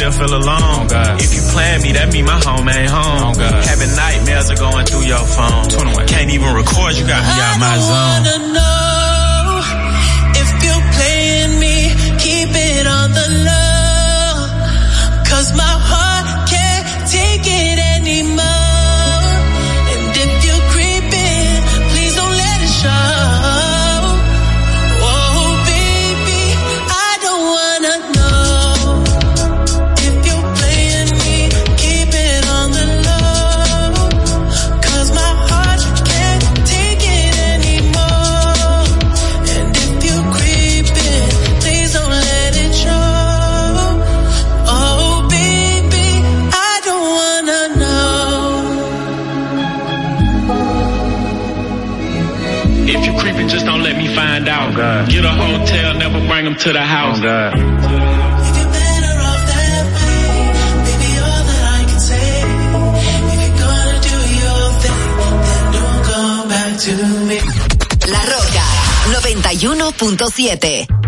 still feel alone. Oh if you plan me, that mean my home ain't home. Oh Having nightmares are going through your phone. 21. Can't even record, you got me out my zone. to the house. Oh, God. La Roca 91.7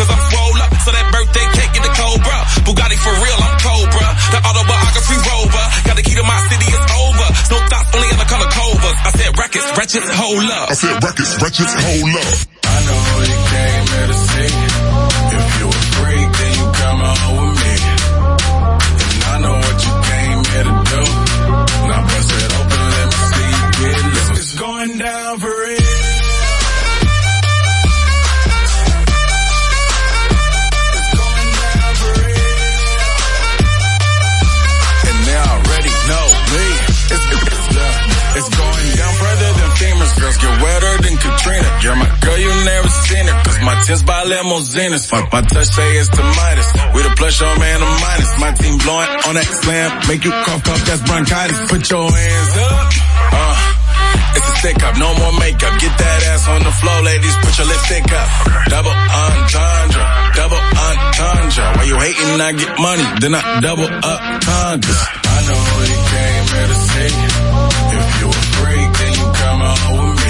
cause I'm swole up. So that birthday cake in the Cobra. Bugatti for real, I'm Cobra. The autobiography rover. Got the key to my city, it's over. No thoughts, only in the color cobra. I said records, wretches, hold up. I said records, wretches, hold up. Yeah, my girl, you never seen it. cause my tents by limousines. Fuck my touch say it's the Midas. With a plus, your man, a minus. My team blowing on that slam. Make you cough, cough, that's bronchitis. Put your hands up. Uh. It's a stick up, no more makeup. Get that ass on the floor, ladies. Put your lipstick up. Double entendre, double entendre. Why you hating? I get money, then I double up Congress. I know you came here to see. If you a freak, then you come out with me.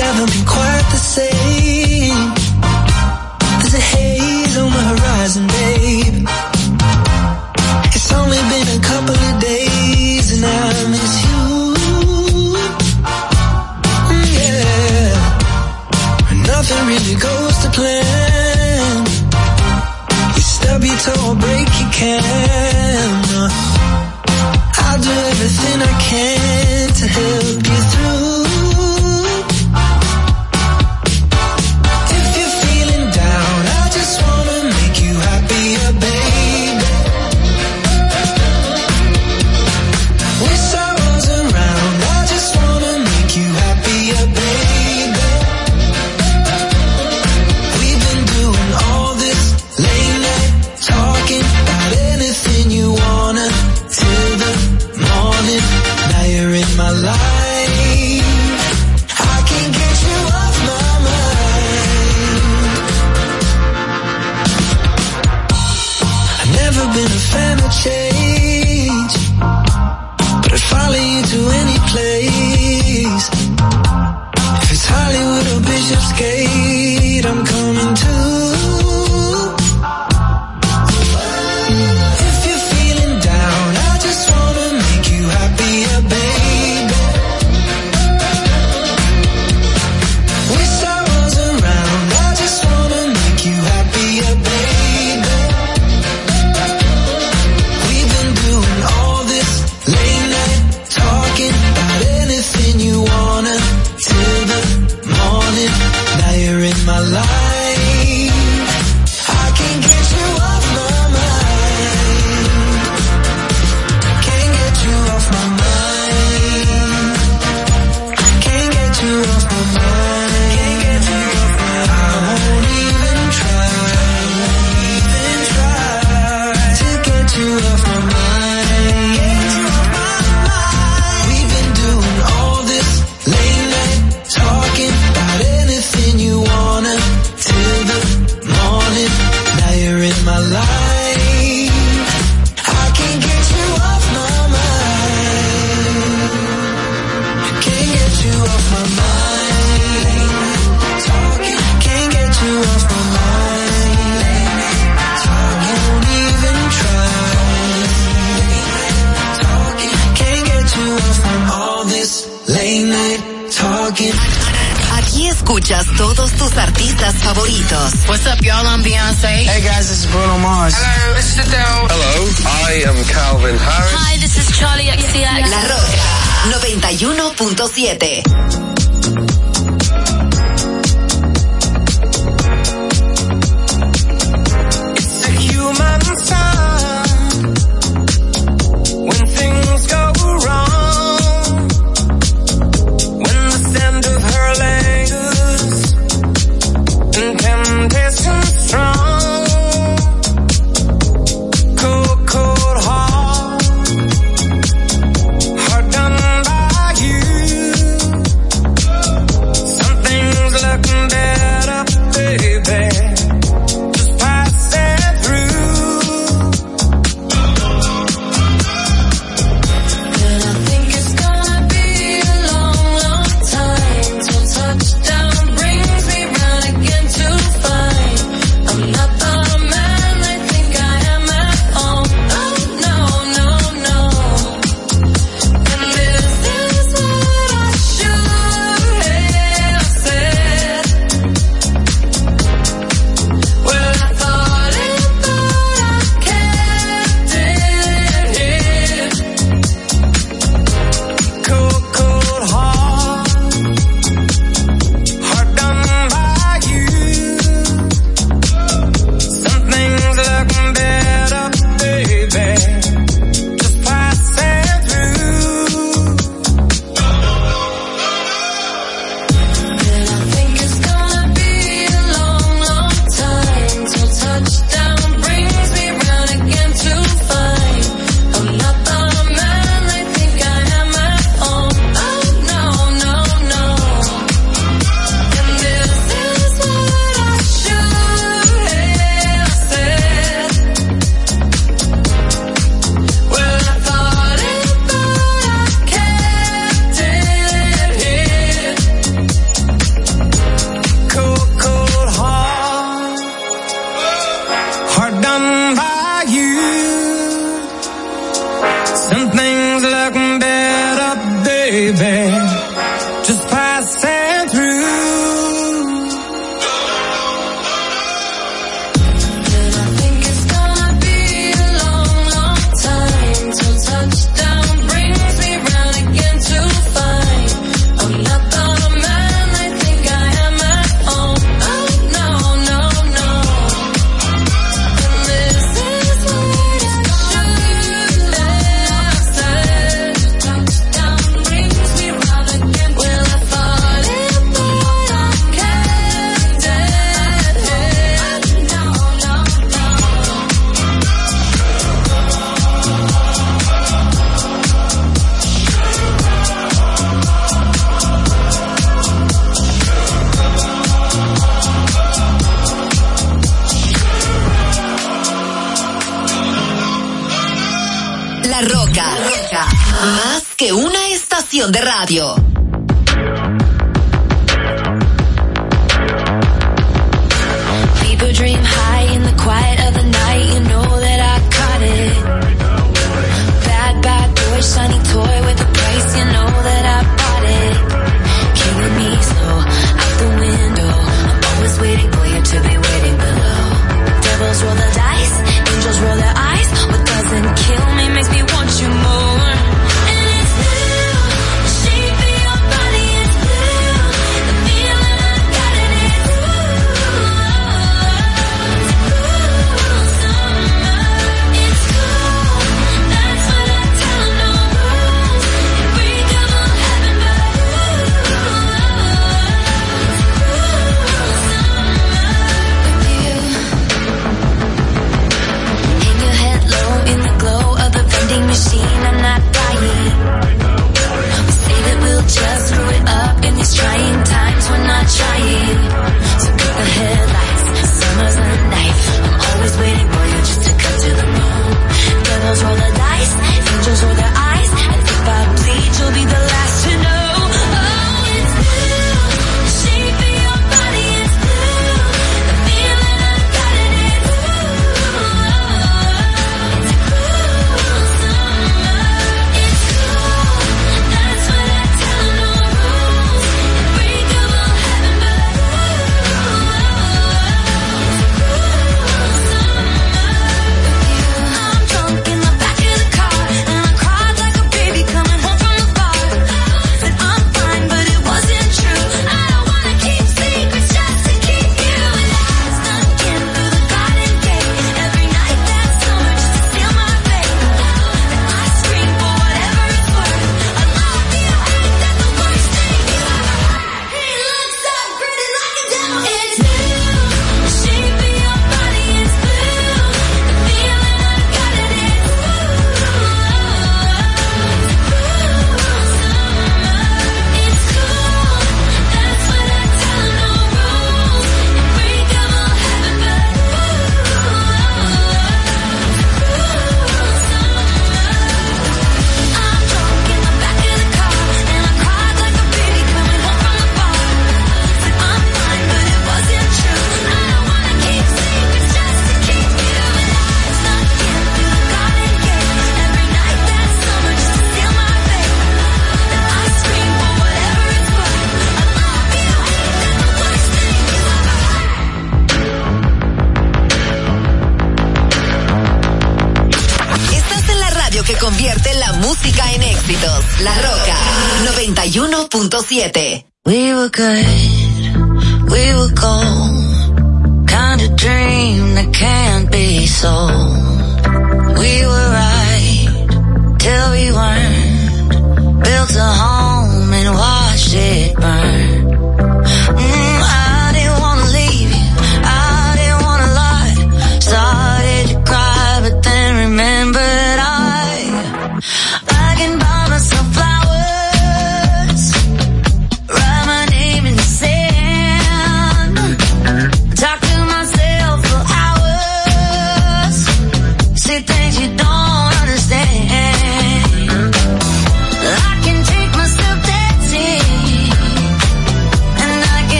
Haven't been quite the same.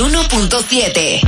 uno punto siete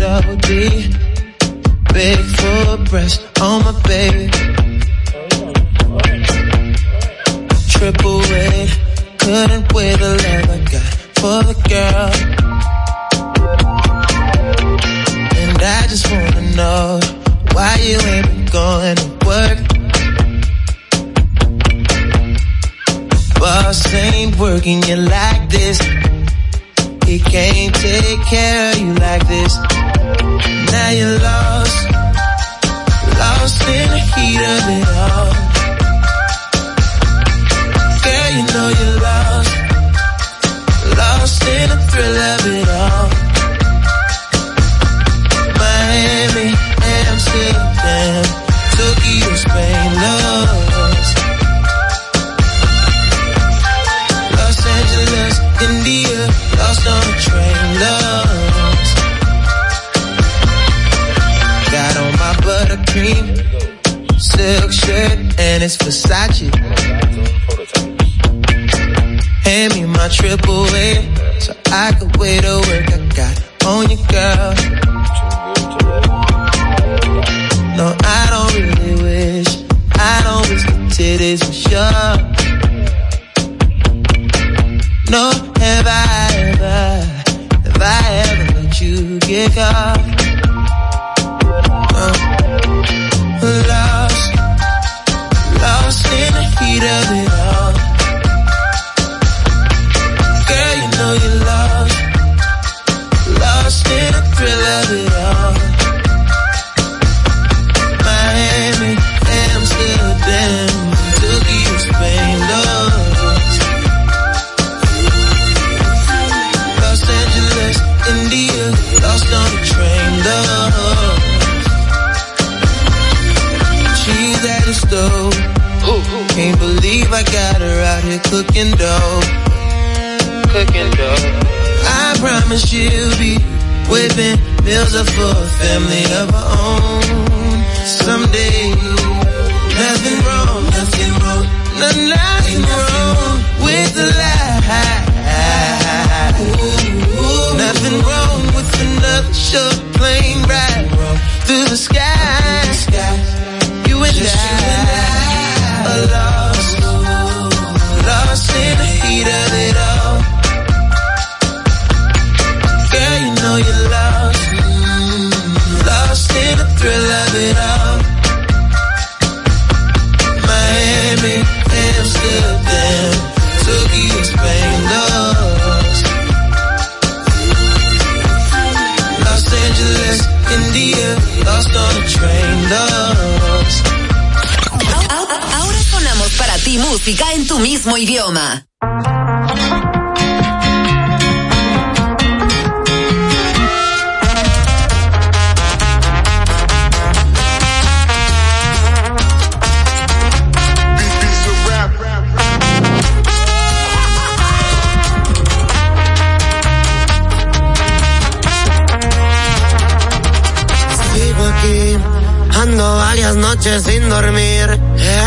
noches sin dormir.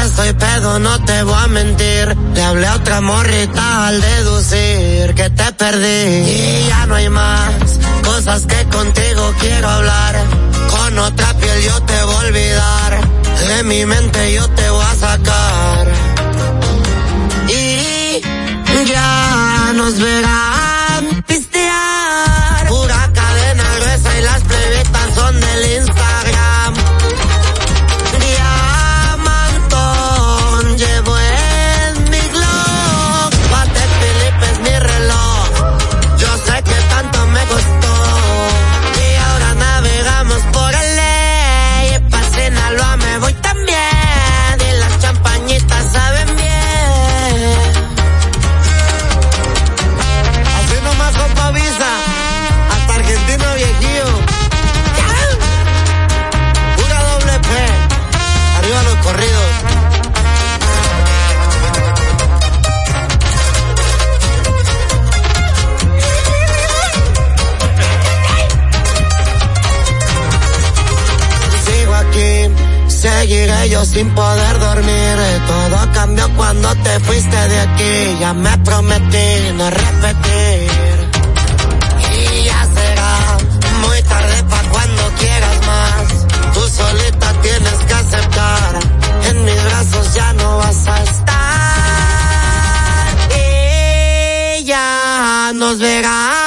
Estoy pedo, no te voy a mentir. Le hablé a otra morrita al deducir que te perdí. Y ya no hay más cosas que contigo quiero hablar. Con otra piel yo te voy a olvidar. De mi mente yo te voy a sacar. Y ya nos verás sin poder dormir. Todo cambió cuando te fuiste de aquí. Ya me prometí no repetir. Y ya será muy tarde para cuando quieras más. Tú solita tienes que aceptar. En mis brazos ya no vas a estar. Y ya nos verás.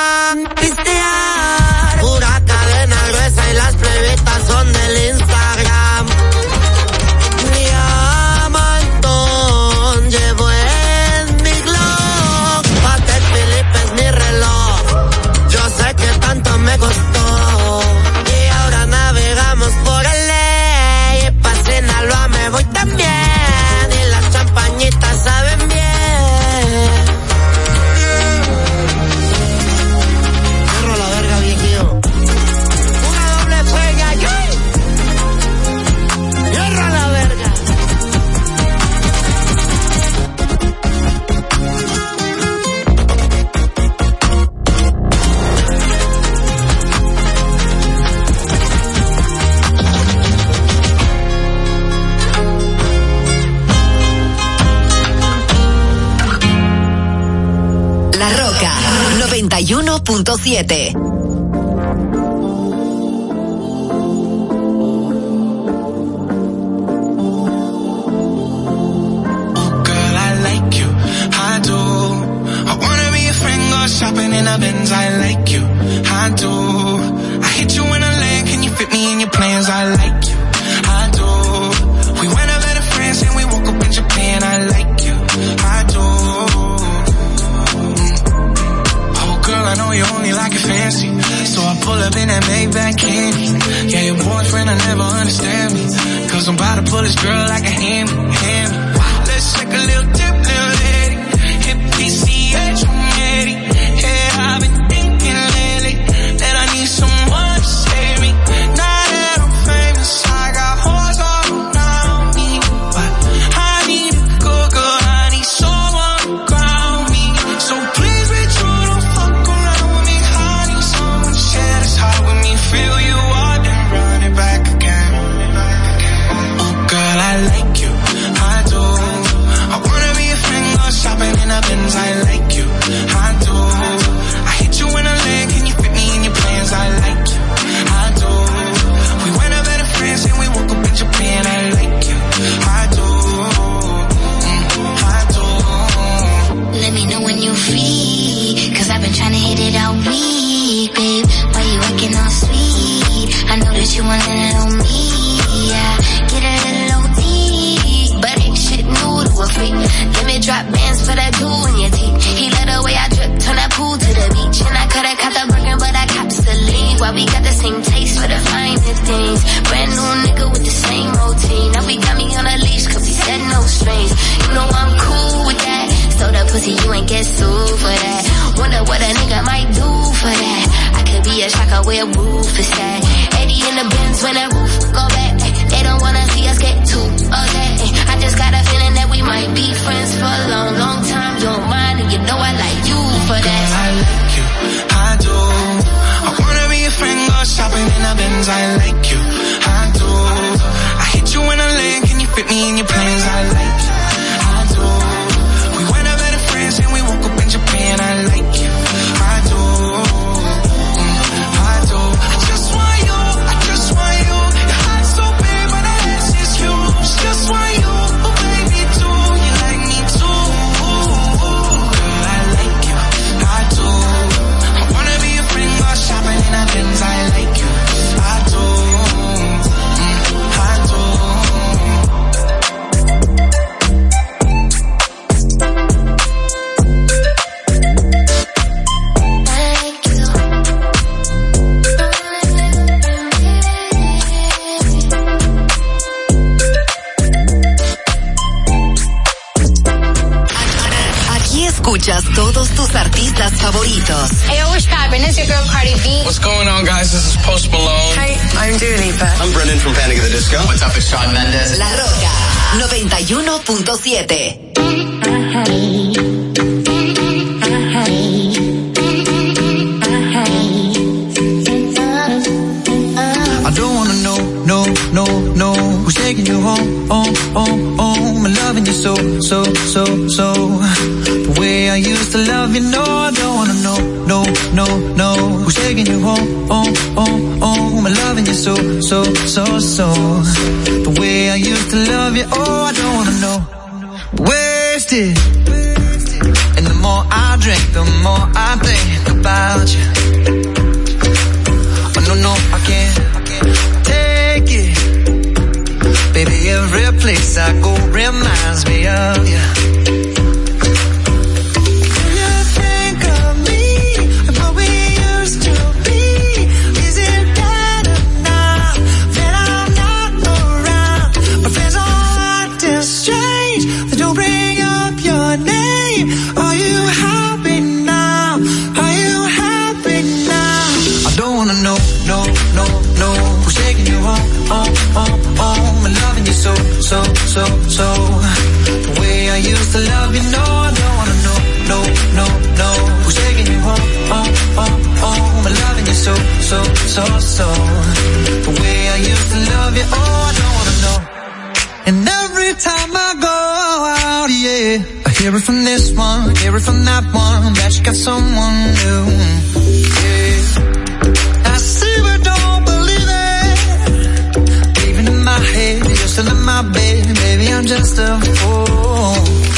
106.7. it from this one, hear it from that one, that you got someone new. Yeah. I see but don't believe it. Even in my head, you're still in my bed, maybe I'm just a fool.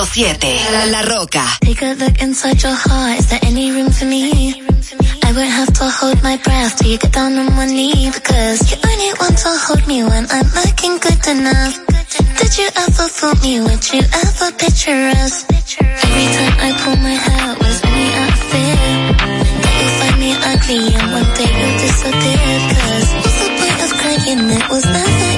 91.7 La, La Roca. Take a look inside your heart. Is there any room for me? I won't have to hold my breath till you get down on one knee because you only want to hold me when I'm looking good enough. Did you ever fool me? Would you ever picture us? Every time I pull my hair, was only out of fear that you'll find me ugly and one day you'll disappear. Cause what's the point of crying? It was never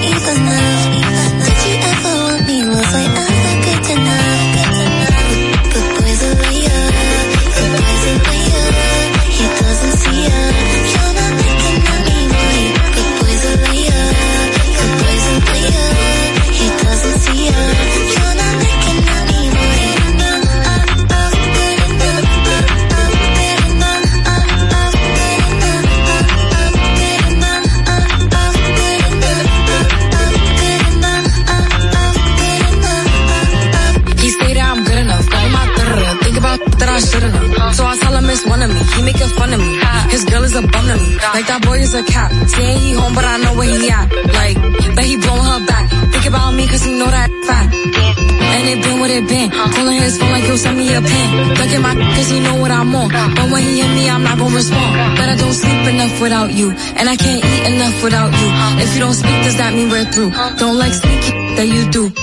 him of me. He making fun of me. His girl is a bum to me. Like that boy is a cat. Saying he home, but I know where he at. Like, bet he blowing her back. Think about me cause he know that fat. And it been what it been. Calling his phone like he'll send me a pin. Look at my cause he know what I'm on. But when he hit me, I'm not gonna respond. But I don't sleep enough without you. And I can't eat enough without you. If you don't speak, does that mean we're through? Don't like sneaky that you do.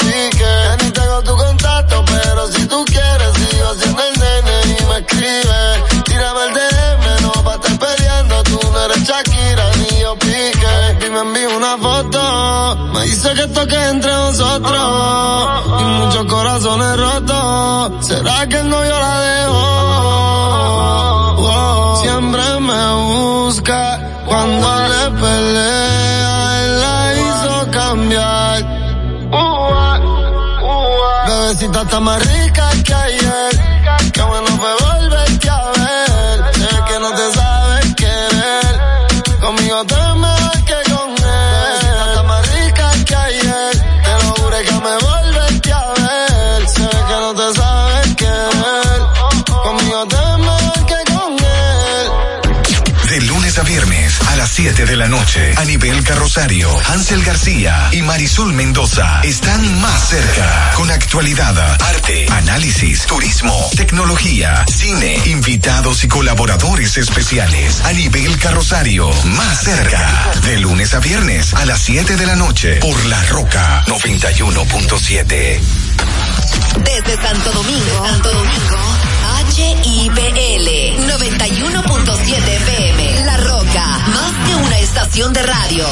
los. Ni tengo tu contacto, pero si tú quieres, sigo haciendo el nene y me escribe. Tírame el DM, no pa' estar peleando, tú no eres Shakira ni yo pique. Y me envía una foto, me dice que esto que entre nosotros. Y muchos corazones rotos, ¿será que no yo la dejo? Siempre me busca cuando le está más rica 7 de la noche, Anibel Carrosario, Hansel García y Marisol Mendoza están más cerca con actualidad, arte, análisis, turismo, tecnología, cine, invitados y colaboradores especiales. Anibel Carrosario, más cerca, de lunes a viernes a las 7 de la noche por La Roca 91.7. Desde Santo Domingo, Santo Domingo, HIPL 91.7 FM. Más que una estación de radio.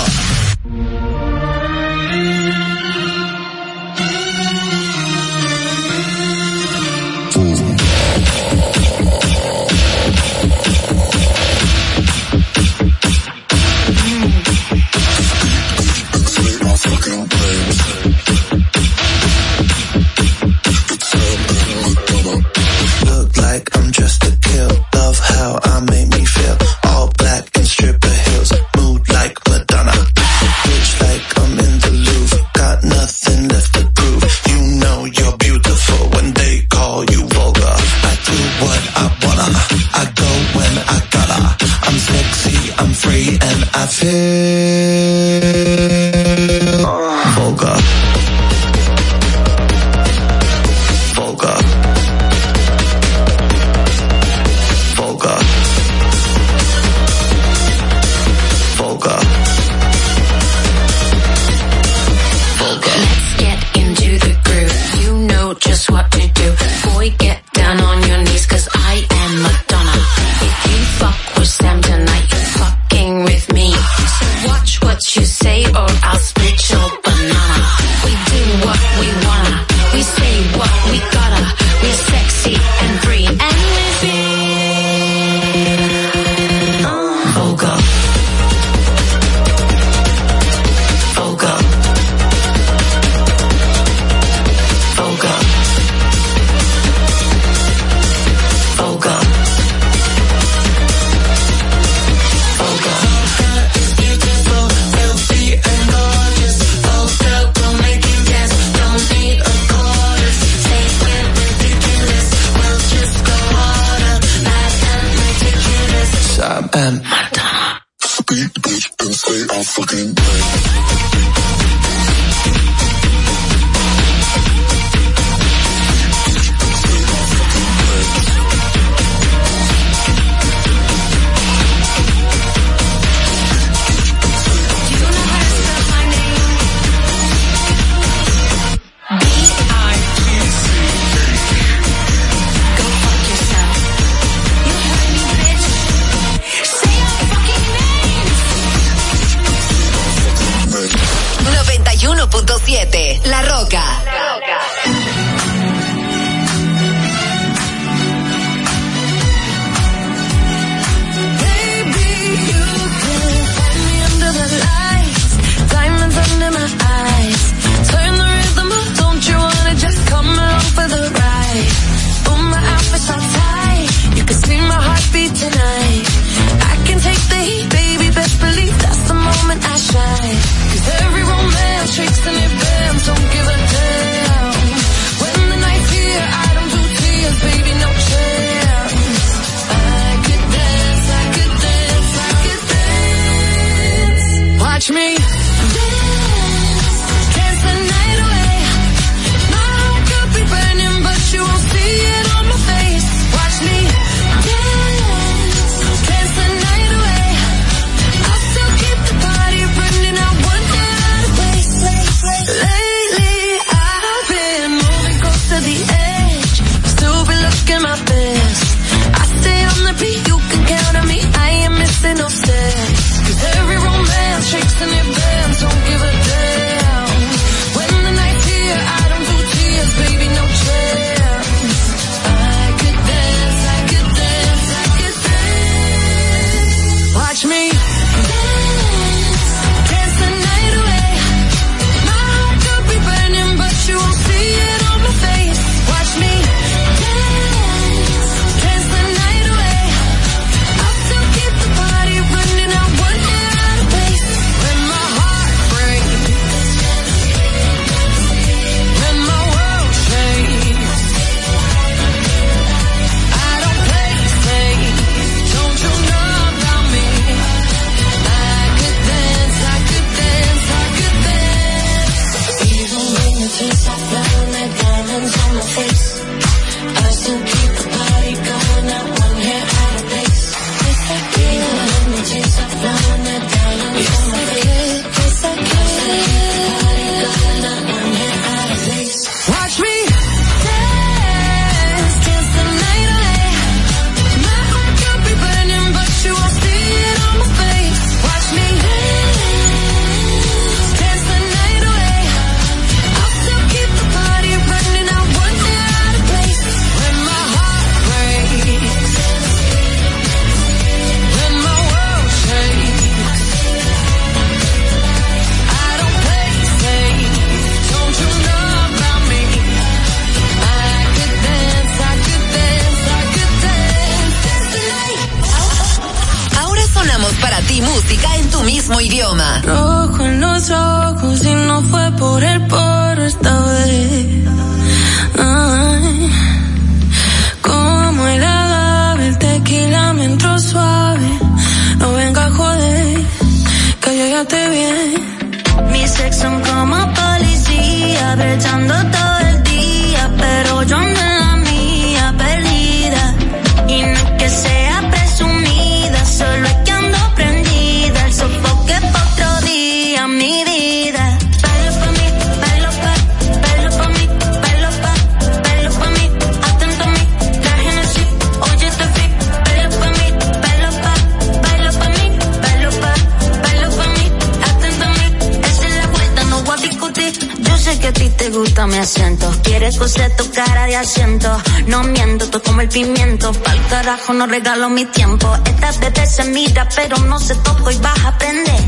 mi asiento. Quieres coser tu cara de asiento. No miento, tú como el pimiento. Pa'l carajo no regalo mi tiempo. Esta bebé se mira, pero no se toca y vas a aprender.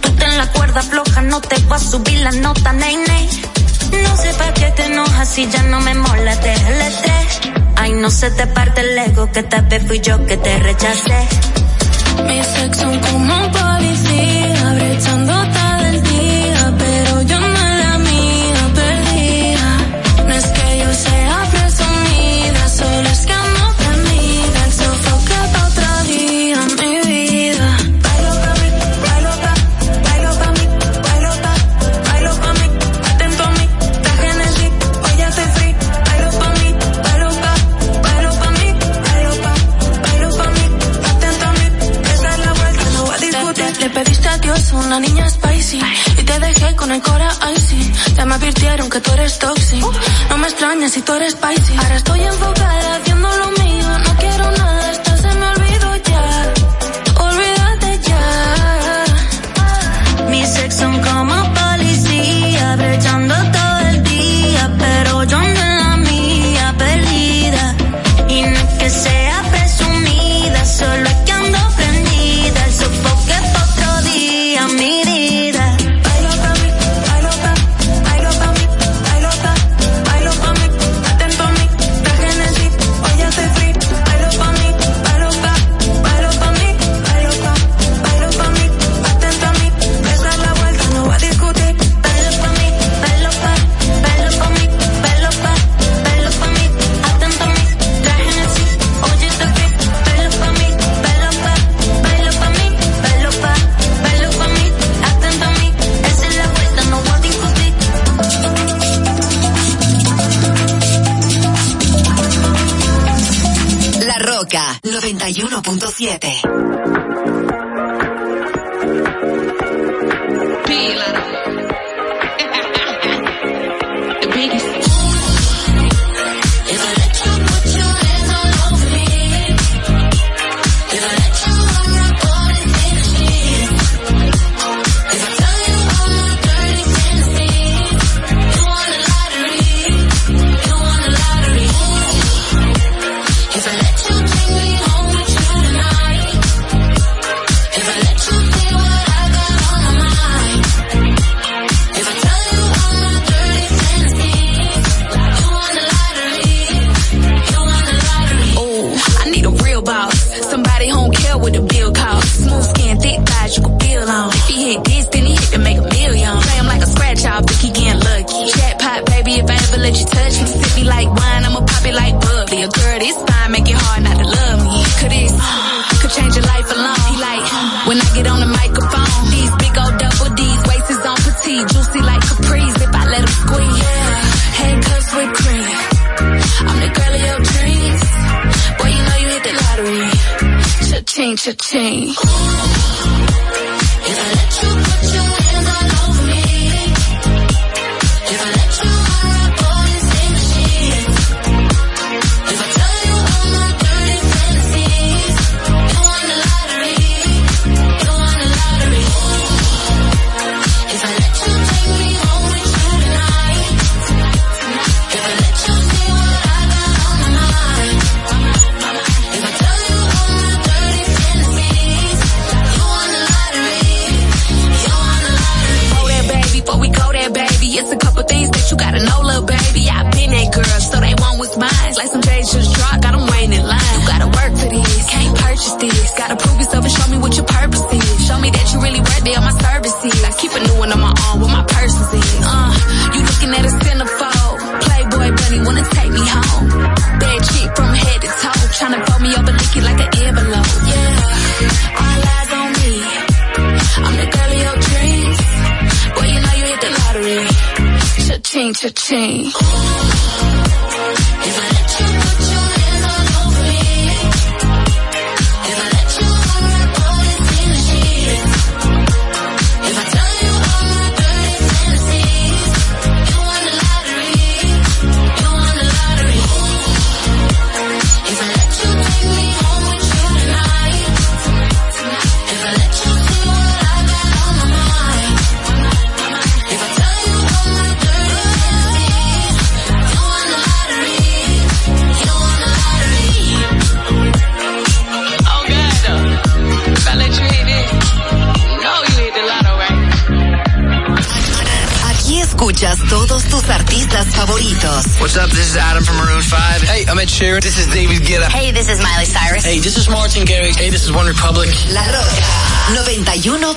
Tú ten la cuerda floja, no te va a subir la nota, ney, ney. No sé pa' qué te enojas si ya no me mola, te el estrés. Ay, no se te parte el ego, que tal vez fui yo que te rechacé. Mis ex son como policía con el cora icy. Ya me advirtieron que tú eres toxic. No me extrañas si tú eres spicy. Ahora estoy enfocada haciendo lo mío. No quiero nada, esto se me olvidó. 107.7.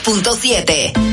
91.7.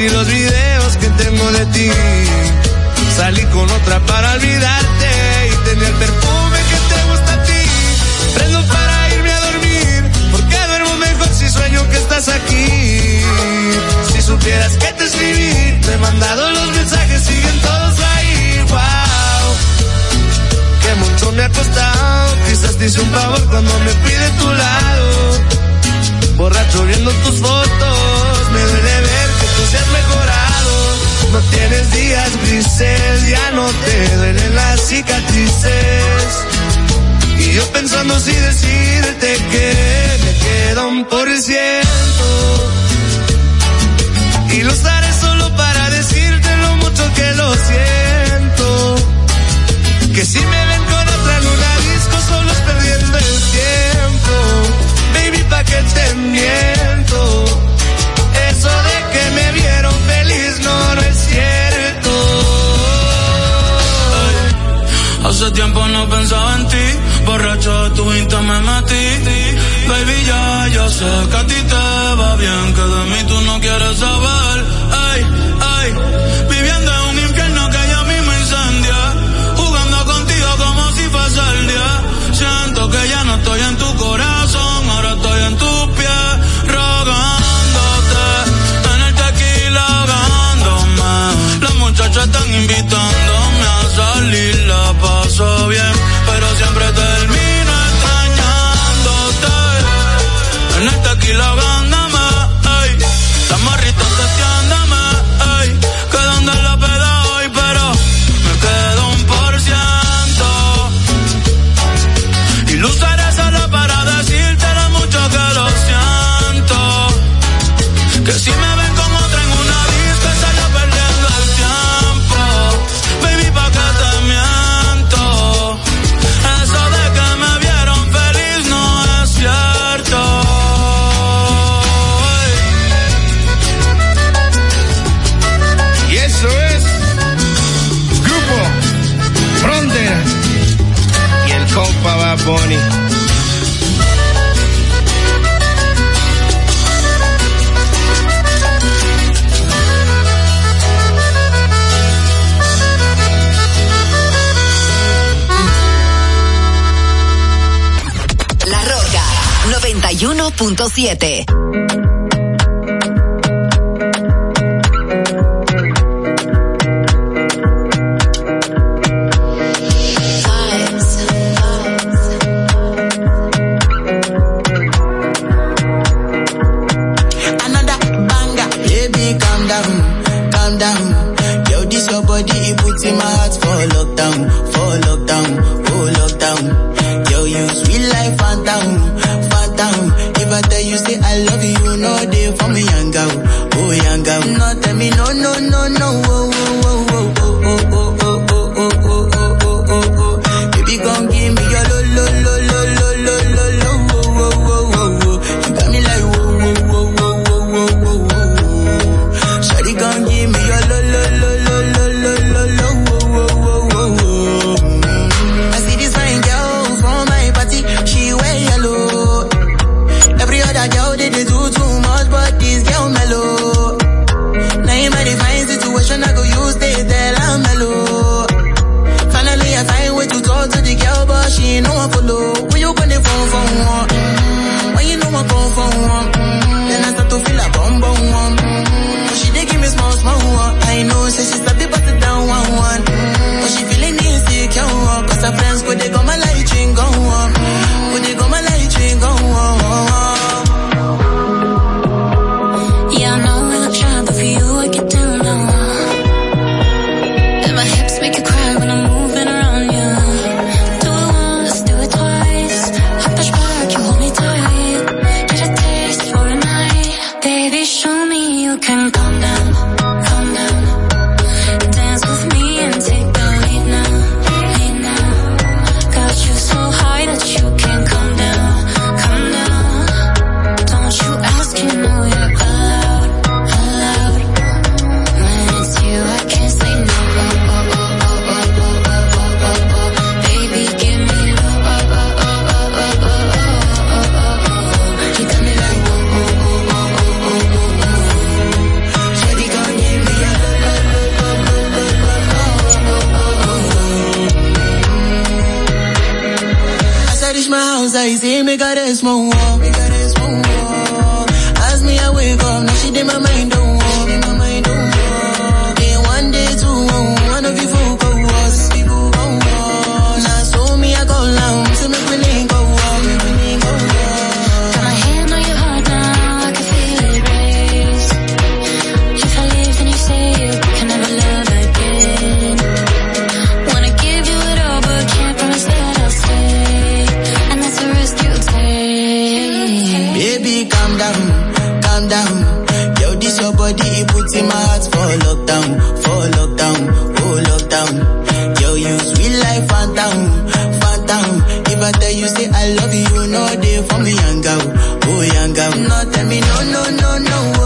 y los videos que tengo de ti. Salí con otra para olvidarte y tener el perfume que te gusta a ti. Prendo para irme a dormir, porque duermo mejor si sueño que estás aquí. Si supieras que te escribí, te he mandado los mensajes, siguen todos ahí. Wow, que mucho me ha costado. Quizás te hice un favor cuando me pide tu lado. Borracho viendo tus fotos, me duele no tienes días grises, ya no te duelen las cicatrices. Y yo pensando si decirte que me queda un por ciento. Y lo haré solo para decirte lo mucho que lo siento. Que si me ven con otra luna disco, solo es perdiendo el tiempo. Borracho, tu instinto me metí. Baby, ya yo sé a ti 106.7. No, tell me no, no, no, no,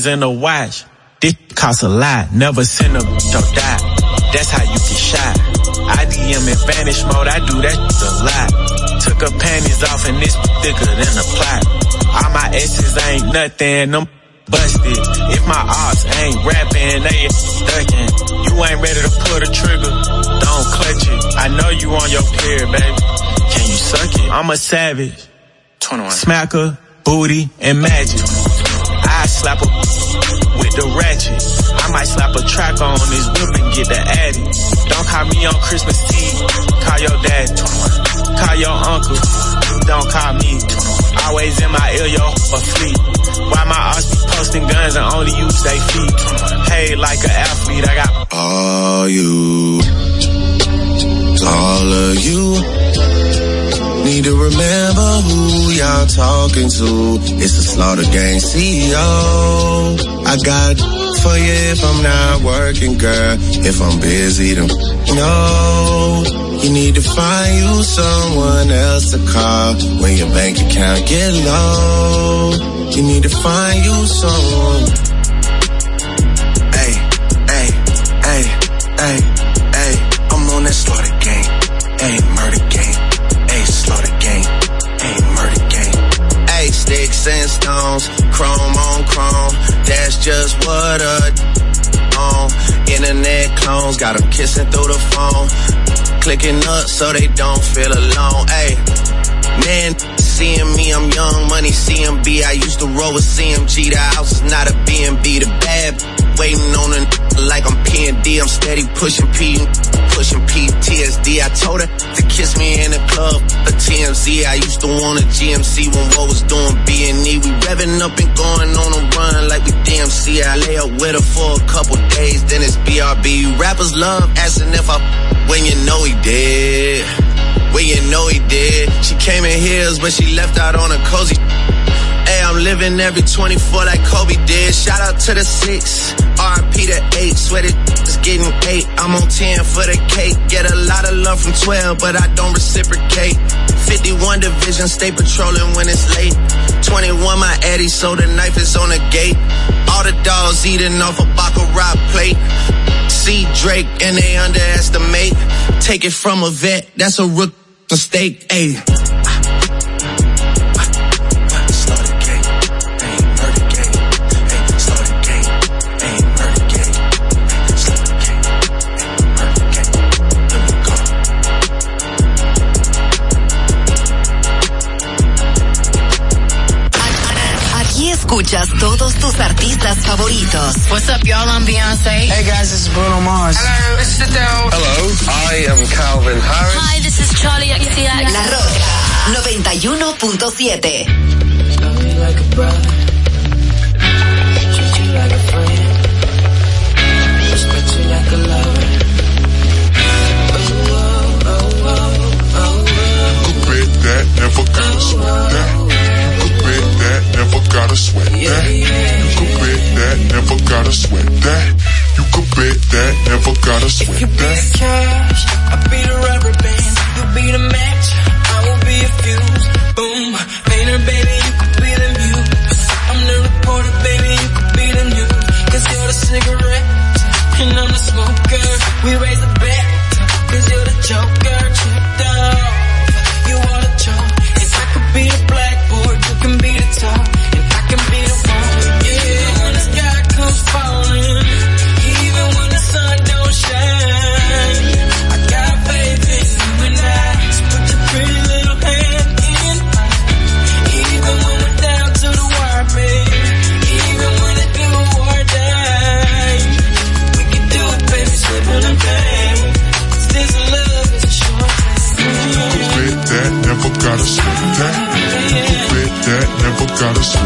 diamonds in the watch. This costs a lot. Never send a bitch or die. That's how you get shot. I DM in vanish mode. I do that a lot. Took her panties off and this thicker than a plot. All my exes ain't nothing. Them busted. If my ops ain't rapping, they ducking. You ain't ready to pull the trigger. Don't clutch it. I know you on your period, baby. Can you suck it? I'm a savage. 21. Smacker, booty, and magic. I slap a with the ratchet. I might slap a track on this whip and get the addy. Don't call me on Christmas Eve. Call your dad. Call your uncle. Don't call me. Always in my ear, yo, a fleet. Why my ass be posting guns and only use they feet? Hey, like an athlete, I got All you, all of you. Need to remember who y'all talking to. It's the Slaughter Gang CEO. I got for you if I'm not working, girl. If I'm busy, then no. You need to find you someone else to call when your bank account get low. You need to find you someone. Hey, hey, hey, hey, hey. I'm on that slaughter and chrome on chrome. That's just what a on. Internet clones got 'em kissing through the phone. Clicking up so they don't feel alone. Hey, man, seeing me, I'm young money. CMB, I used to roll with CMG. The house is not a B&B. The bad waiting on a like I'm P&D. I'm steady pushing P, pushing PTSD. I told her to kiss me in the club. A TMZ. I used to want a GMC when what was doing B&E. We revving up and going on a run like we DMC. I lay up with her for a couple days, then it's BRB. Rappers love asking if I when you know he did. When you know he did. She came in heels, but she left out on a cozy. I'm living every 24 like Kobe did. Shout out to the six, RP to eight. Sweat it is getting eight. I'm on 10 for the cake. Get a lot of love from 12, but I don't reciprocate. 51 division, stay patrolling when it's late. 21 my Eddie, so the knife is on the gate. All the dogs eating off a Baccarat plate. See Drake and they underestimate. Take it from a vet, that's a rook mistake. Ayy. Escuchas todos tus artistas favoritos. What's up, y'all? I'm Beyonce. Hey guys, this is Bruno Mars. Hello, this is Adele. Hello, I am Calvin Harris. Hi, this is Charlie XCX. La Roca 91.7. like a brother. Treat you like a friend. Respect you like a lover. Oh, oh, oh, oh, oh, bet that, never sweat that. Could bet that, never gotta sweat that. You could bet that, never gotta sweat that. You could bet that, never gotta sweat You be that. the cash, I be the rubber band. You be the match, I will be a fuse. Boom, painter, baby, you could be the muse. I'm the reporter, baby, you could be the news. Cause you're the cigarette, and I'm the smoker. We raise the bet, cause you're the joker. Tripped off, never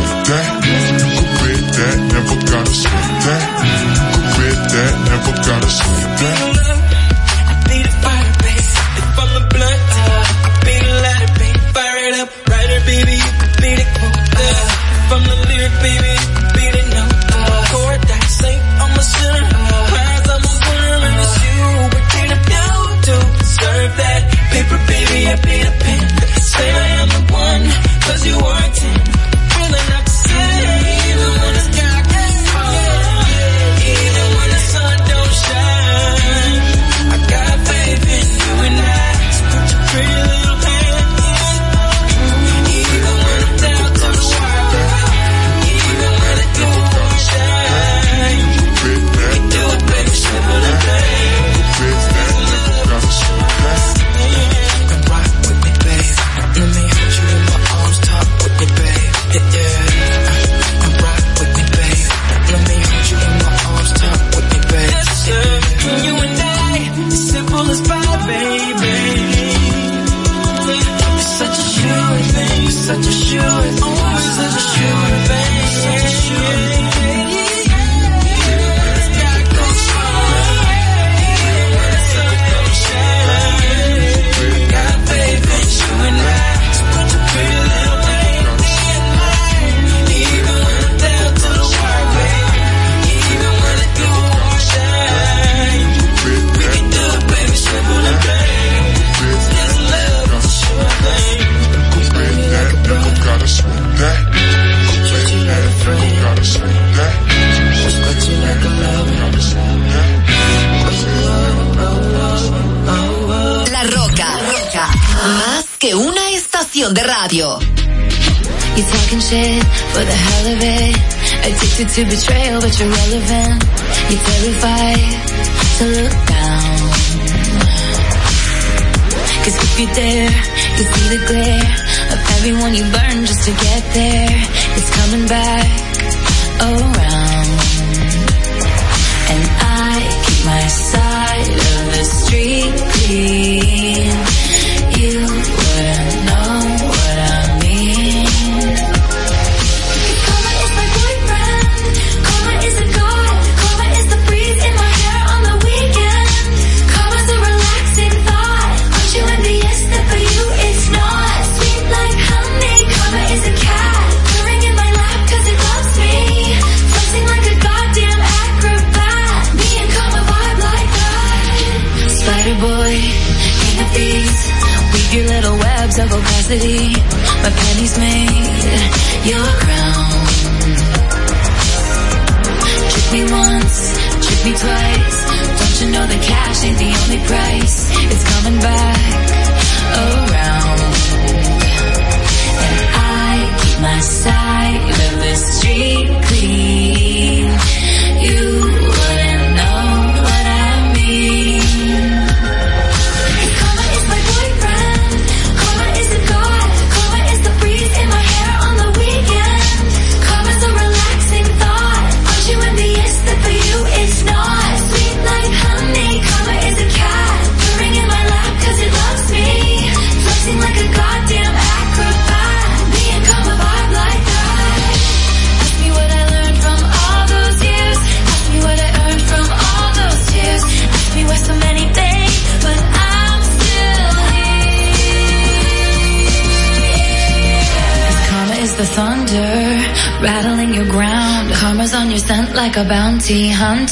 to betrayal, but you're relevant.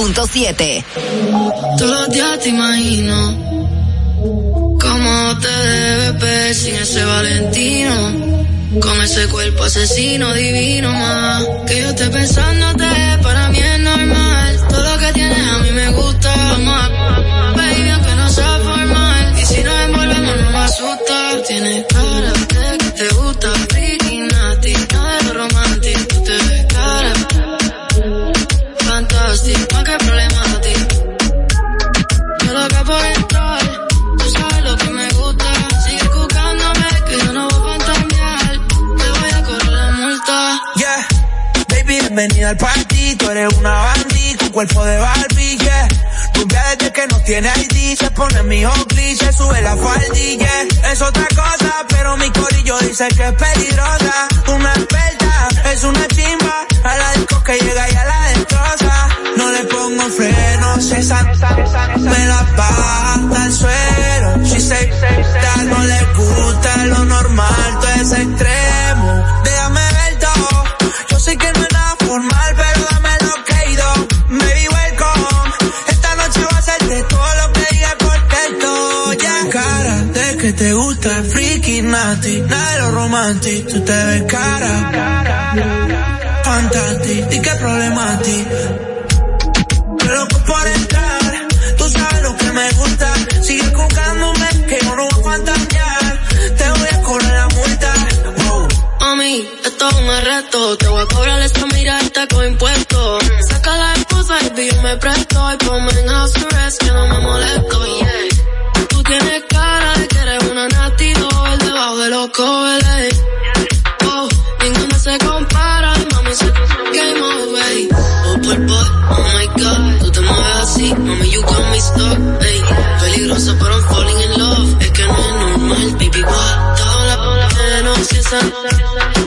106.7. Todos los días te imagino cómo te debes ver sin ese Valentino. Con ese cuerpo asesino divino más. Que yo esté pensándote para mí es normal. del party, tú eres una bandita con cuerpo de Barbie, yeah. Rubia desde que no tiene ID, se pone mi hockey, se sube la faldilla. Yeah. Es otra cosa, pero mi corillo dice que es peligrosa. Una experta, es una chimba, a la disco que llega y a la destroza. No le pongo freno, esa, me la pago gusta el friki nati, nada lo romanti, tú te ves cara. Fantasti, y qué problemati. Pero loco por entrar, tú sabes lo que me gusta. Sigue jugándome que yo no voy a fantasear. Te voy a cobrar la multa. Wow. Mami, esto es un arresto, te voy a cobrar esta mirada con impuestos. Saca la esposa y yo me presto y ponme en house que no me molesto. Yeah. Tú tienes cara de que de los covers, Oh, ninguna se compara mami se game ey. Oh, por boy, oh my god, tú te mueves así, mami, you got me stuck, ey. Peligrosa, pero I'm falling in love, es que no es normal, baby, what? Toda la menos si esa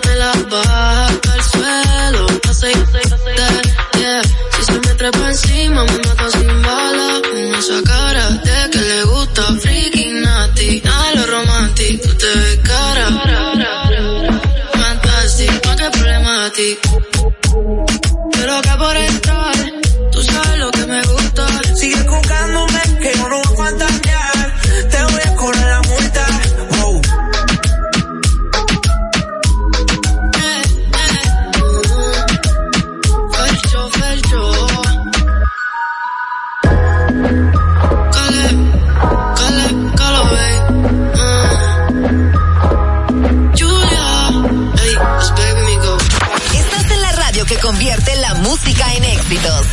me la baja al suelo, aceite, yeah. Si se me trepa encima, me mata sin bala,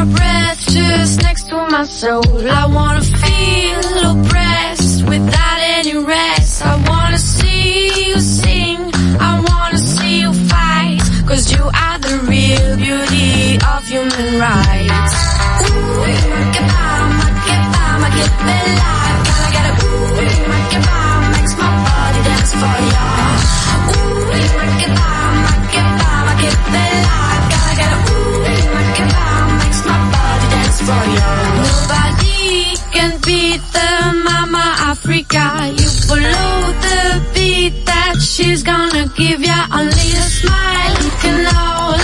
your breath just next to my soul. I wanna feel oppressed without any rest. I wanna see you sing. I wanna see you fight. Cause you are the real beauty of human rights. Ooh, que pama, que pama, que bella. Nobody can beat the mama Africa. You follow the beat that she's gonna give ya. Only a smile can all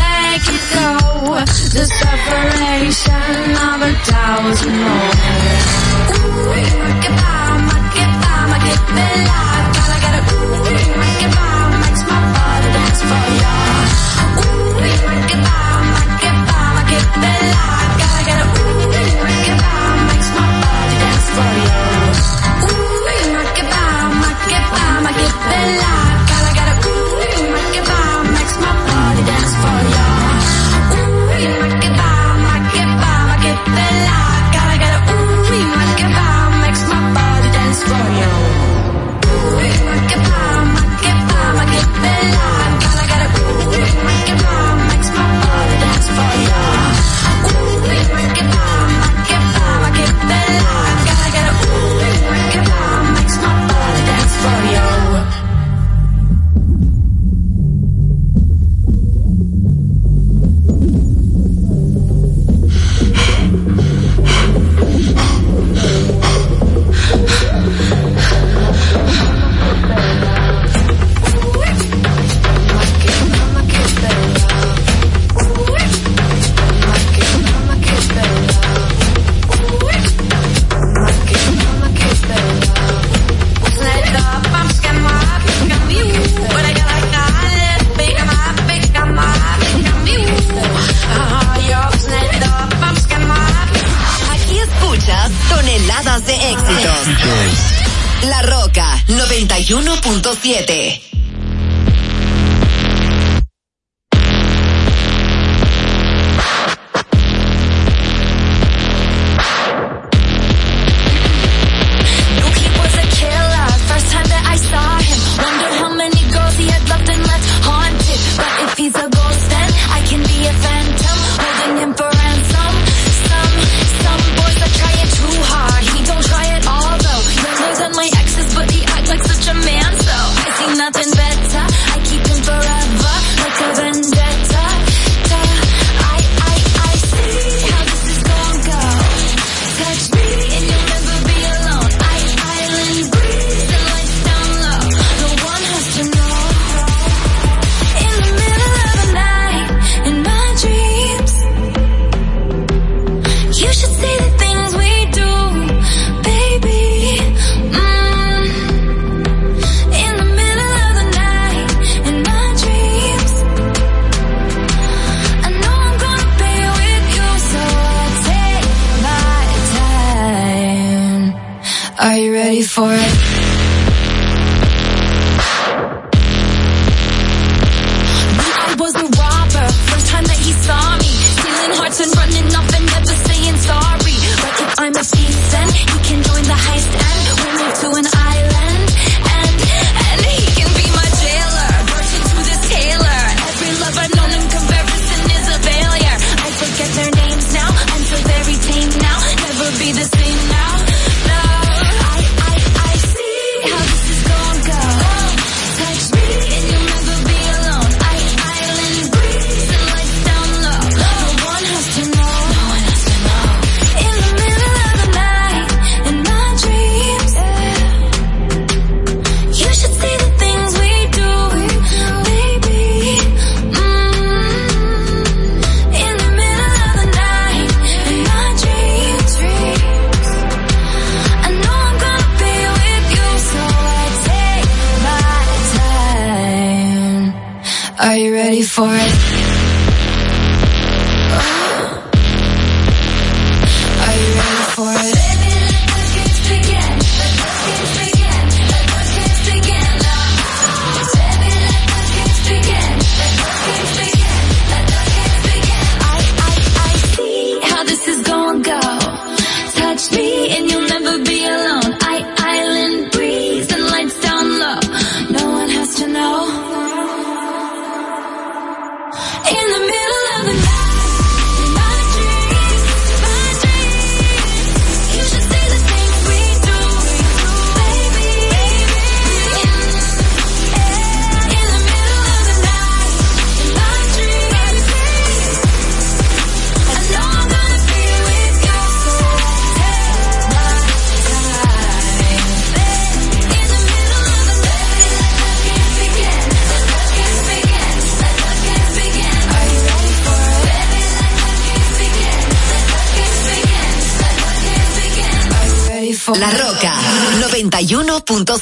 make it go. The separation of a thousand more.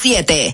91.7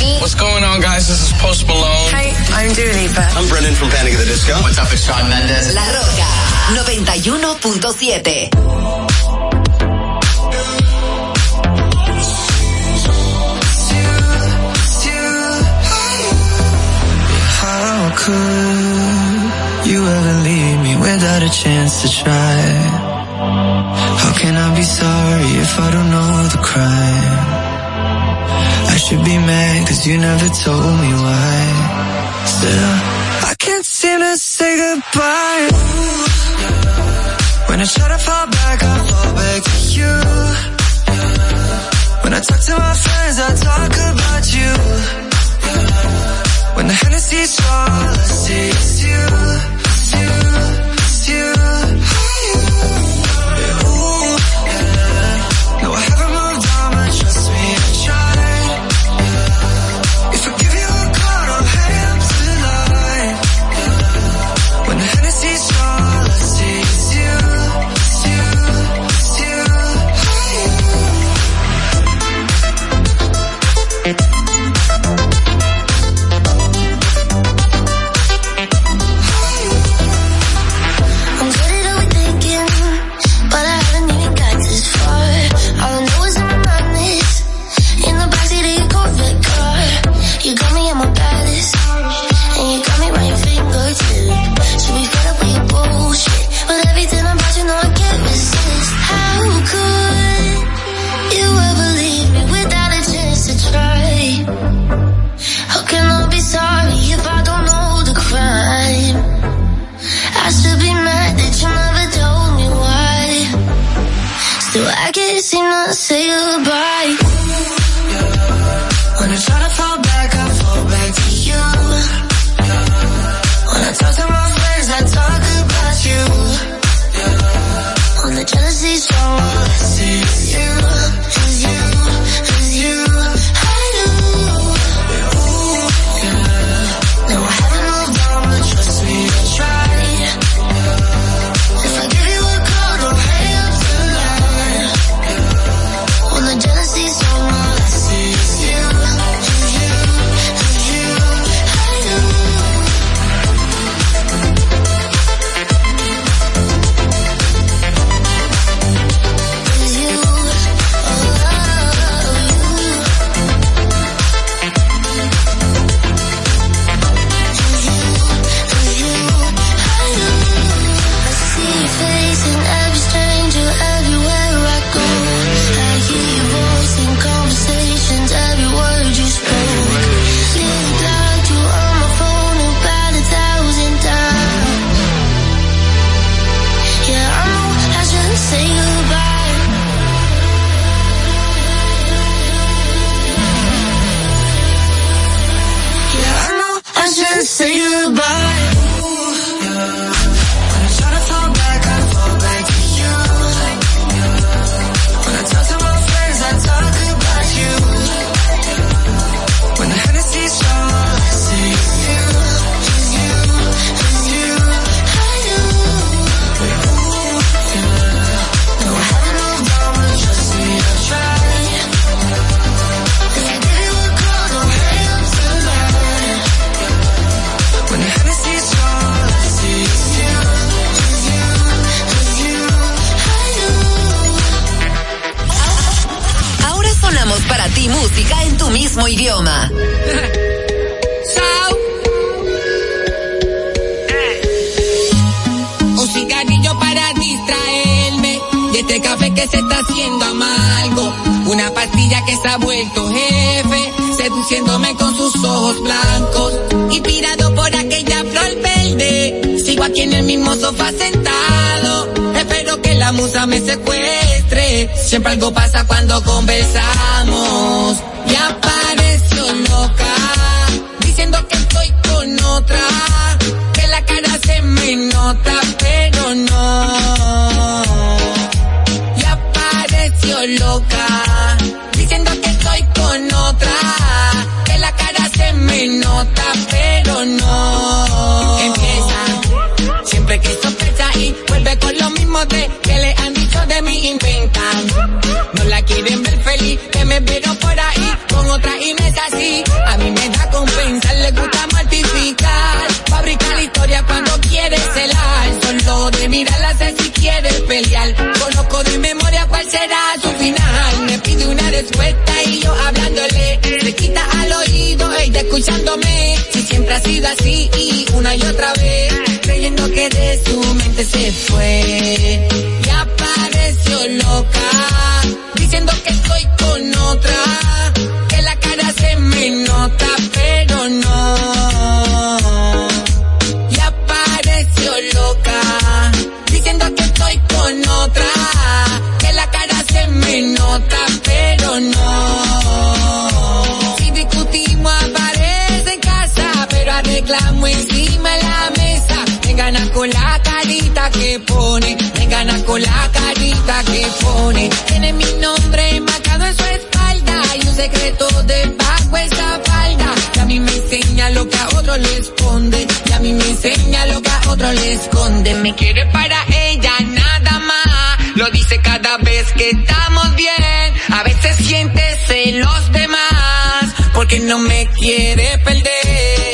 girl What's going on, guys? This is Post Malone. Hi, I'm Dua Lipa. I'm Brendan from Panic at the Disco. What's up? It's Shawn Mendes. La Roca 91.7. How could you ever leave me without a chance to try? How can I be sorry if I don't know the crime? Should be mad cause you never told me why. Still, I can't seem to say goodbye. When I try to fall back, I fall back to you. When I talk to my friends, I talk about you. When the Hennessy's all I see is you, you. Música en tu mismo idioma. Un cigarrillo para distraerme de este café que se está haciendo amargo. Una pastilla que se ha vuelto jefe, seduciéndome con sus ojos blancos. Inspirado por aquella flor verde, sigo aquí en el mismo sofá sentado. Espero que la musa me secuestre. Siempre algo pasa cuando conversamos. Y apareció loca, diciendo que estoy con otra. Que la cara se me nota, pero no. Y apareció loca, diciendo que estoy con otra. Que la cara se me nota, pero no. Empieza, siempre que sospecha y vuelve con lo mismo de de mí inventan. No la quieren ver feliz, que me vieron por ahí con otra y no es así. A mí me da compensar, le gusta mortificar. Fabricar historia cuando quiere celar. Solo de mirarla sé si quiere pelear. Conozco de memoria cuál será su final. Me pide una respuesta y yo hablándole. Le quita al oído, ella escuchándome. Si siempre ha sido así y una y otra vez. Creyendo que de su mente se fue. Y apareció loca. Diciendo que estoy con otra. Que la cara se me nota, pero no. Y apareció loca. Diciendo que estoy con otra. Que la cara se me nota, pero no. Si discutimos aparece en casa, pero arreglamos encima la mesa. Me gana con la carita que pone, gana con la carita que pone. Tiene mi nombre marcado en su espalda y un secreto debajo esa falda. Y a mí me enseña lo que a otro le esconde, y a mí me enseña lo que a otro le esconde. Me quiere para ella nada más, lo dice cada vez que estamos bien. A veces siente celos de más, porque no me quiere perder.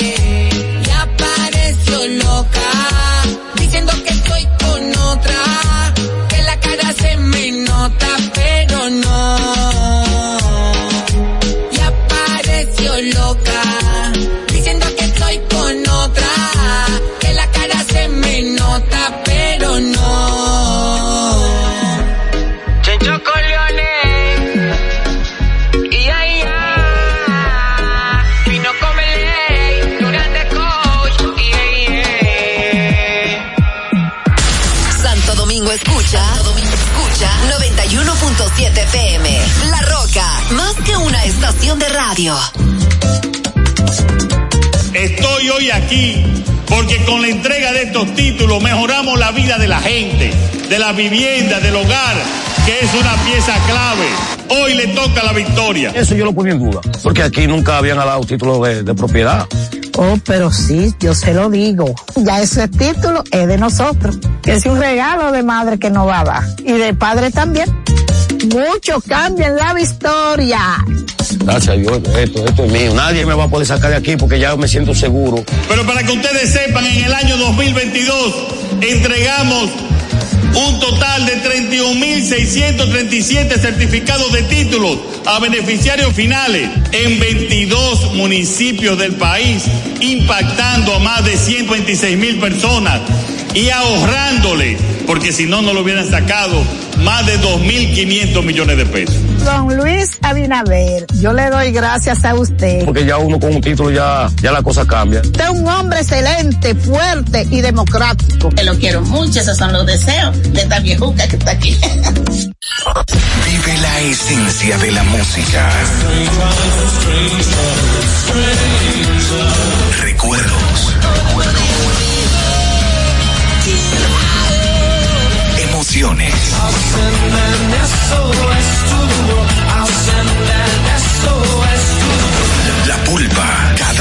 Estación de radio. Estoy hoy aquí porque con la entrega de estos títulos mejoramos la vida de la gente, de la vivienda, del hogar, que es una pieza clave. Hoy le toca la victoria. Eso yo lo ponía en duda, porque aquí nunca habían dado título de, de propiedad. Oh, pero sí, yo se lo digo. Ya ese título es de nosotros. Es un regalo de madre que no va a dar. Y de padre también. Mucho cambia en la historia. Gracias a Dios, esto, esto es mío. Nadie me va a poder sacar de aquí porque ya me siento seguro. Pero para que ustedes sepan, en el año 2022 entregamos un total de 31.637 certificados de títulos a beneficiarios finales en 22 municipios del país, impactando a más de 126 mil personas y ahorrándole, porque si no, no lo hubieran sacado, más de 2.500 millones de pesos. Don Luis Abinader, yo le doy gracias a usted. Porque ya uno con un título ya, ya la cosa cambia. Usted es un hombre excelente, fuerte y democrático. Que lo quiero mucho, esos son los deseos de esta viejuca que está aquí. Vive la esencia de la música. Recuerdos. Emociones. La